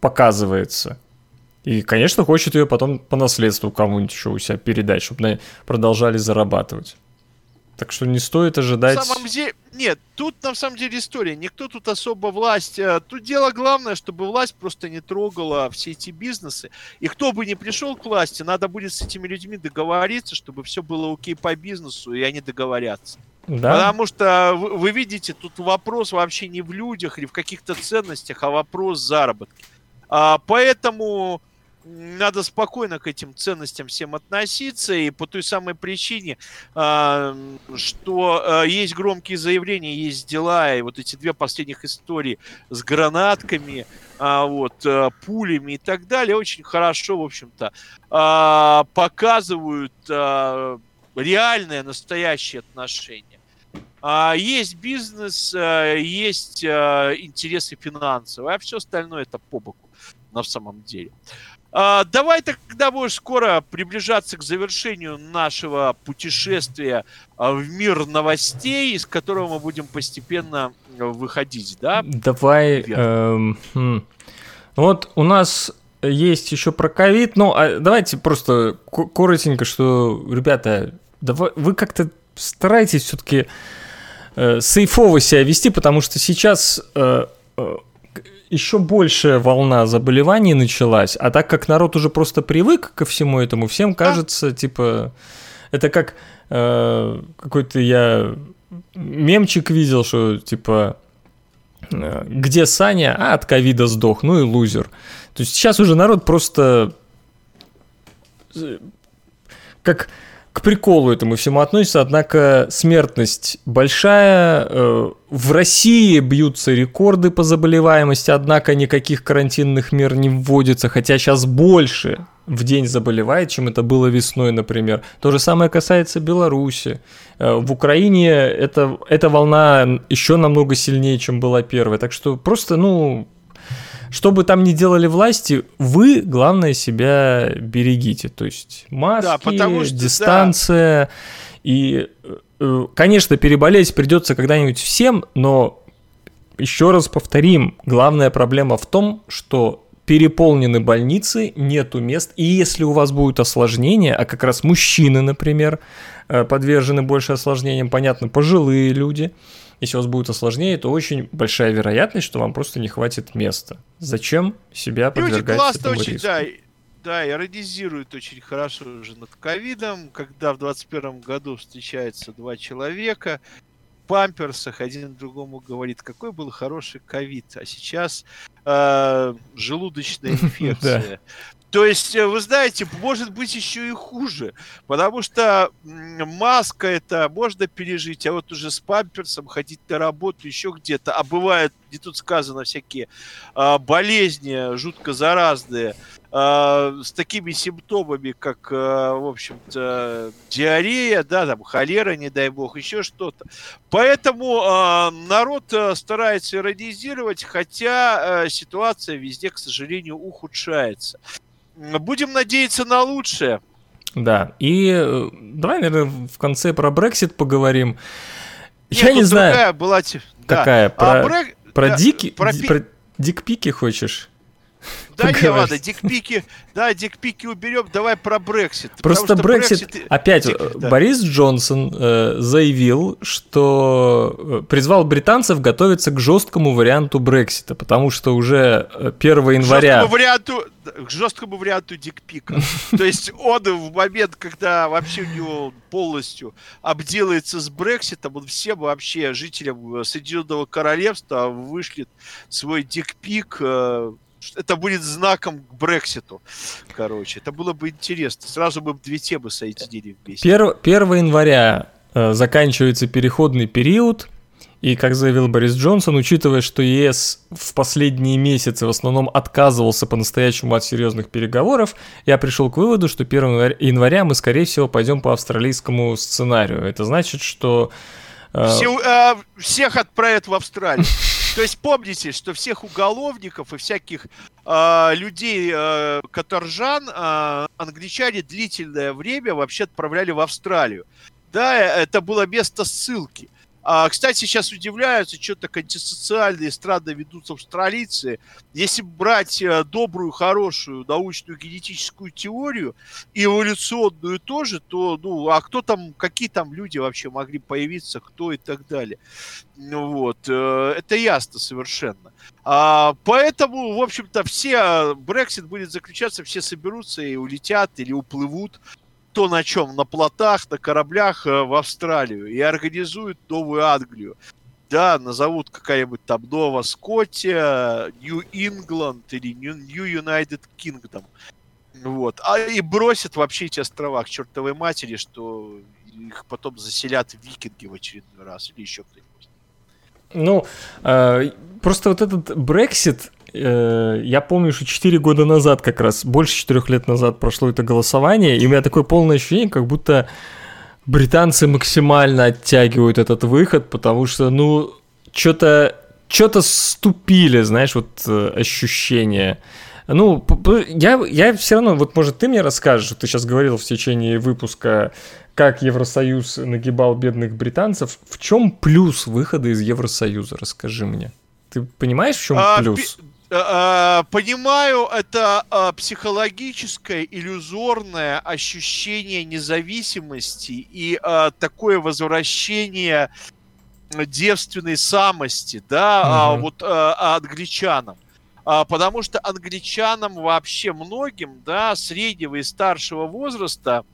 показывается. И, конечно, хочет ее потом по наследству кому-нибудь еще у себя передать, чтобы продолжали зарабатывать. Так что не стоит ожидать... На самом деле, нет, тут на самом деле история. Никто тут особо власть... Э, тут дело главное, чтобы власть просто не трогала все эти бизнесы. И кто бы ни пришел к власти, надо будет с этими людьми договориться, чтобы все было окей по бизнесу, и они договорятся. Да? Потому что вы, вы видите, тут вопрос вообще не в людях или в каких-то ценностях, а вопрос заработка. А, поэтому надо спокойно к этим ценностям всем относиться, и по той самой причине, а, что а, есть громкие заявления, есть дела, и вот эти две последних истории с гранатками, а, вот, пулями и так далее, очень хорошо, в общем-то, показывают реальное, настоящее отношение. Есть бизнес, есть интересы финансовые, а все остальное это по боку на самом деле. А, давай тогда будешь скоро приближаться к завершению нашего путешествия а, в мир новостей, из которого мы будем постепенно выходить, да? Давай. Эм, хм. Вот у нас есть еще про ковид, ну а давайте просто коротенько, что, ребята, давай, вы как-то старайтесь все-таки э, сейфово себя вести, потому что сейчас э, э еще большая волна заболеваний началась, а так как народ уже просто привык ко всему этому, всем кажется, типа, это как э, какой-то я мемчик видел, что типа, э, где Саня, а от ковида сдох, ну и лузер. То есть сейчас уже народ просто э, как к приколу этому всему относится, однако смертность большая. Э, в России бьются рекорды по заболеваемости, однако никаких карантинных мер не вводится, хотя сейчас больше в день заболевает, чем это было весной, например. То же самое касается Беларуси. Э, в Украине это, эта волна еще намного сильнее, чем была первая. Так что просто, ну, что бы там ни делали власти, вы, главное, себя берегите. То есть маски, да, потому что, дистанция. Да. И, э, конечно, переболеть придется когда-нибудь всем, но еще раз повторим, главная проблема в том, что переполнены больницы, нету мест, и если у вас будут осложнения, а как раз мужчины, например, э, подвержены больше осложнениям, понятно, пожилые люди – если у вас будет осложнее, то очень большая вероятность, что вам просто не хватит места. Зачем себя подвергать Люди этому очень, риску? Да, да, иронизируют очень хорошо уже над ковидом, когда в 2021 году встречаются два человека, в памперсах, один другому говорит, какой был хороший ковид, а сейчас э, желудочная инфекция. То есть, э, вы знаете, может быть еще и хуже, потому что маска это можно пережить, а вот уже с памперсом ходить на работу еще где-то, а бывают, где тут сказано, всякие а, болезни жутко заразные, а, с такими симптомами, как, а, в общем-то, диарея, да, там, холера, не дай бог, еще что-то. Поэтому а, народ а, старается иронизировать, хотя ситуация везде, к сожалению, ухудшается. Будем надеяться на лучшее. Да, и э, давай, наверное, в конце про Брексит поговорим. Нет, Я не знаю. была... Какая? Да. Про, а брек... про, да, дики... про... про дикпики хочешь? Да не, ладно, дикпики, да, дикпики уберем, давай про Брексит. Просто Брексит, опять, э. Борис Джонсон э, заявил, что э, призвал британцев готовиться к жесткому варианту Брексита, потому что уже 1 э, января... Жесткому варианту, к жесткому варианту дикпика. То есть он в момент, когда вообще у него полностью обделается с Брекситом, он всем вообще жителям Соединенного Королевства вышлет свой дикпик, это будет знаком к Брекситу. Короче, это было бы интересно. Сразу бы две темы соединили вместе. 1, 1 января э, заканчивается переходный период, и, как заявил Борис Джонсон, учитывая, что ЕС в последние месяцы в основном отказывался по-настоящему от серьезных переговоров, я пришел к выводу, что 1 января мы, скорее всего, пойдем по австралийскому сценарию. Это значит, что Все, э, всех отправят в Австралию. То есть помните, что всех уголовников и всяких э, людей, э, каторжан, э, англичане длительное время вообще отправляли в Австралию. Да, это было место ссылки. А, кстати, сейчас удивляются, что так антисоциальные страны ведутся австралийцы. Если брать э, добрую, хорошую научную генетическую теорию, эволюционную тоже, то, ну, а кто там, какие там люди вообще могли появиться, кто и так далее. Ну, вот, э, это ясно совершенно. А, поэтому, в общем-то, все, Брексит будет заключаться, все соберутся и улетят или уплывут кто на чем, на плотах, на кораблях э, в Австралию и организуют новую Англию. Да, назовут какая-нибудь там Нова Скотия, Нью Ингланд или Нью Юнайтед Кингдом. Вот. А и бросят вообще эти острова к чертовой матери, что их потом заселят викинги в очередной раз или еще кто-нибудь. Ну, э, просто вот этот Брексит, я помню, что 4 года назад как раз, больше 4 лет назад прошло это голосование, и у меня такое полное ощущение, как будто британцы максимально оттягивают этот выход, потому что, ну, что-то что-то ступили, знаешь, вот э, ощущение. Ну, я, я все равно, вот может ты мне расскажешь, ты сейчас говорил в течение выпуска, как Евросоюз нагибал бедных британцев. В чем плюс выхода из Евросоюза? Расскажи мне. Ты понимаешь, в чем а, плюс? Э, э, понимаю, это э, психологическое, иллюзорное ощущение независимости и такое возвращение девственной самости, да, угу. вот англичанам. А, потому что англичанам вообще многим, да, среднего и старшего возраста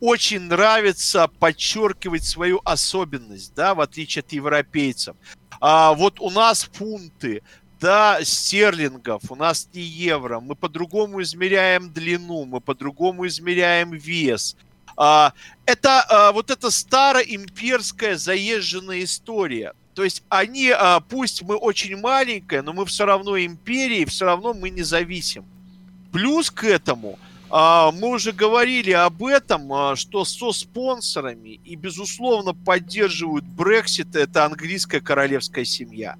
очень нравится подчеркивать свою особенность, да, в отличие от европейцев. А вот у нас фунты, да, стерлингов, у нас не евро, мы по-другому измеряем длину, мы по-другому измеряем вес. А, это а, вот эта старая имперская заезженная история. То есть они, а, пусть мы очень маленькая, но мы все равно империя, и все равно мы независим. Плюс к этому, а, мы уже говорили об этом, а, что со спонсорами и, безусловно, поддерживают Брексит, это английская королевская семья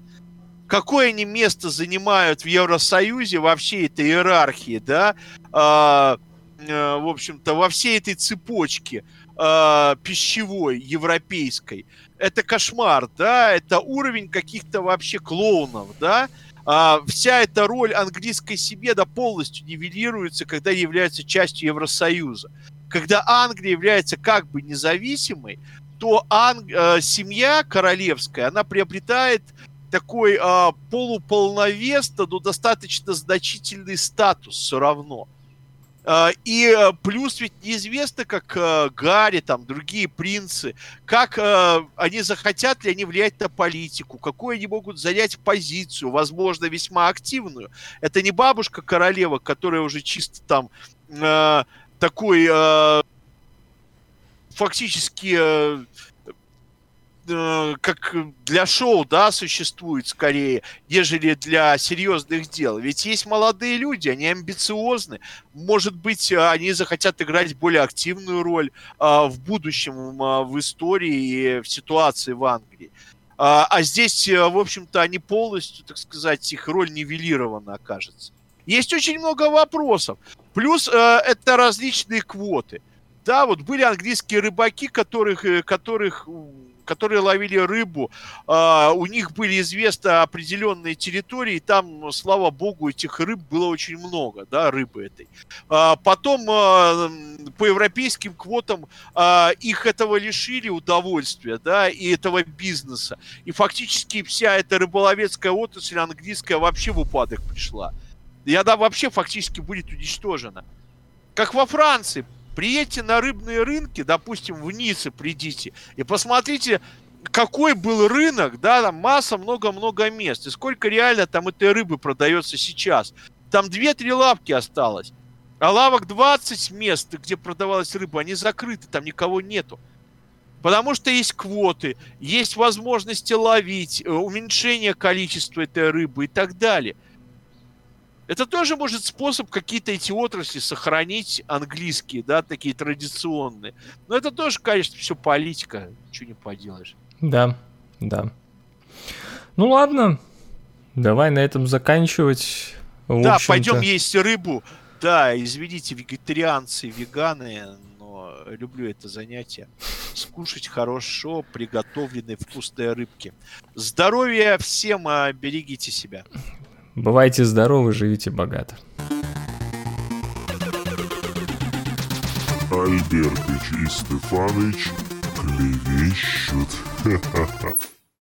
какое они место занимают в Евросоюзе во всей этой иерархии, да, а, а, в общем-то, во всей этой цепочке а, пищевой, европейской. Это кошмар, да, это уровень каких-то вообще клоунов, да, а, вся эта роль английской себе да полностью нивелируется, когда является частью Евросоюза. Когда Англия является как бы независимой, то Анг... э, семья королевская, она приобретает такой а, полуполновес, но достаточно значительный статус все равно. Uh, и uh, плюс ведь неизвестно, как Гарри, там, другие принцы, как они захотят ли они влиять на политику, какую они могут занять позицию, возможно, весьма активную. Это не бабушка королева, которая уже чисто там такой фактически Э, как для шоу, да, существует скорее, нежели для серьезных дел. Ведь есть молодые люди, они амбициозны. Может быть, они захотят играть более активную роль а, в будущем а, в истории и в ситуации в Англии. А, а здесь, э, в общем-то, они полностью, так сказать, их роль нивелирована окажется. Есть очень много вопросов. Плюс э, это различные квоты. Да, вот были английские рыбаки, которых, э, которых которые ловили рыбу, а, у них были известны определенные территории, и там, слава богу, этих рыб было очень много, да, рыбы этой. А, потом а, по европейским квотам их этого лишили удовольствия, да, и этого бизнеса. И фактически вся эта рыболовецкая отрасль английская вообще в упадок пришла. И она вообще фактически будет уничтожена. Как во Франции, Приедьте на рыбные рынки, допустим, в Ницце придите, и посмотрите, какой был рынок, да, там масса, много-много мест, и сколько реально там этой рыбы продается сейчас. Там 2-3 лавки осталось. А лавок 20 мест, где продавалась рыба, они закрыты, там никого нету. Потому что есть квоты, есть возможности ловить, э, уменьшение количества этой рыбы и так далее. Это тоже может способ какие-то эти отрасли сохранить английские, да, такие традиционные. Но это тоже, конечно, все политика, ничего не поделаешь. Да, да. Ну ладно, давай на этом заканчивать. В да, пойдем есть рыбу. Да, извините, вегетарианцы, веганы, но люблю это занятие. Скушать хорошо приготовленные вкусные рыбки. Здоровья всем, а берегите себя. Бывайте здоровы, живите богато. Альбертыч и Стефаныч клевещут.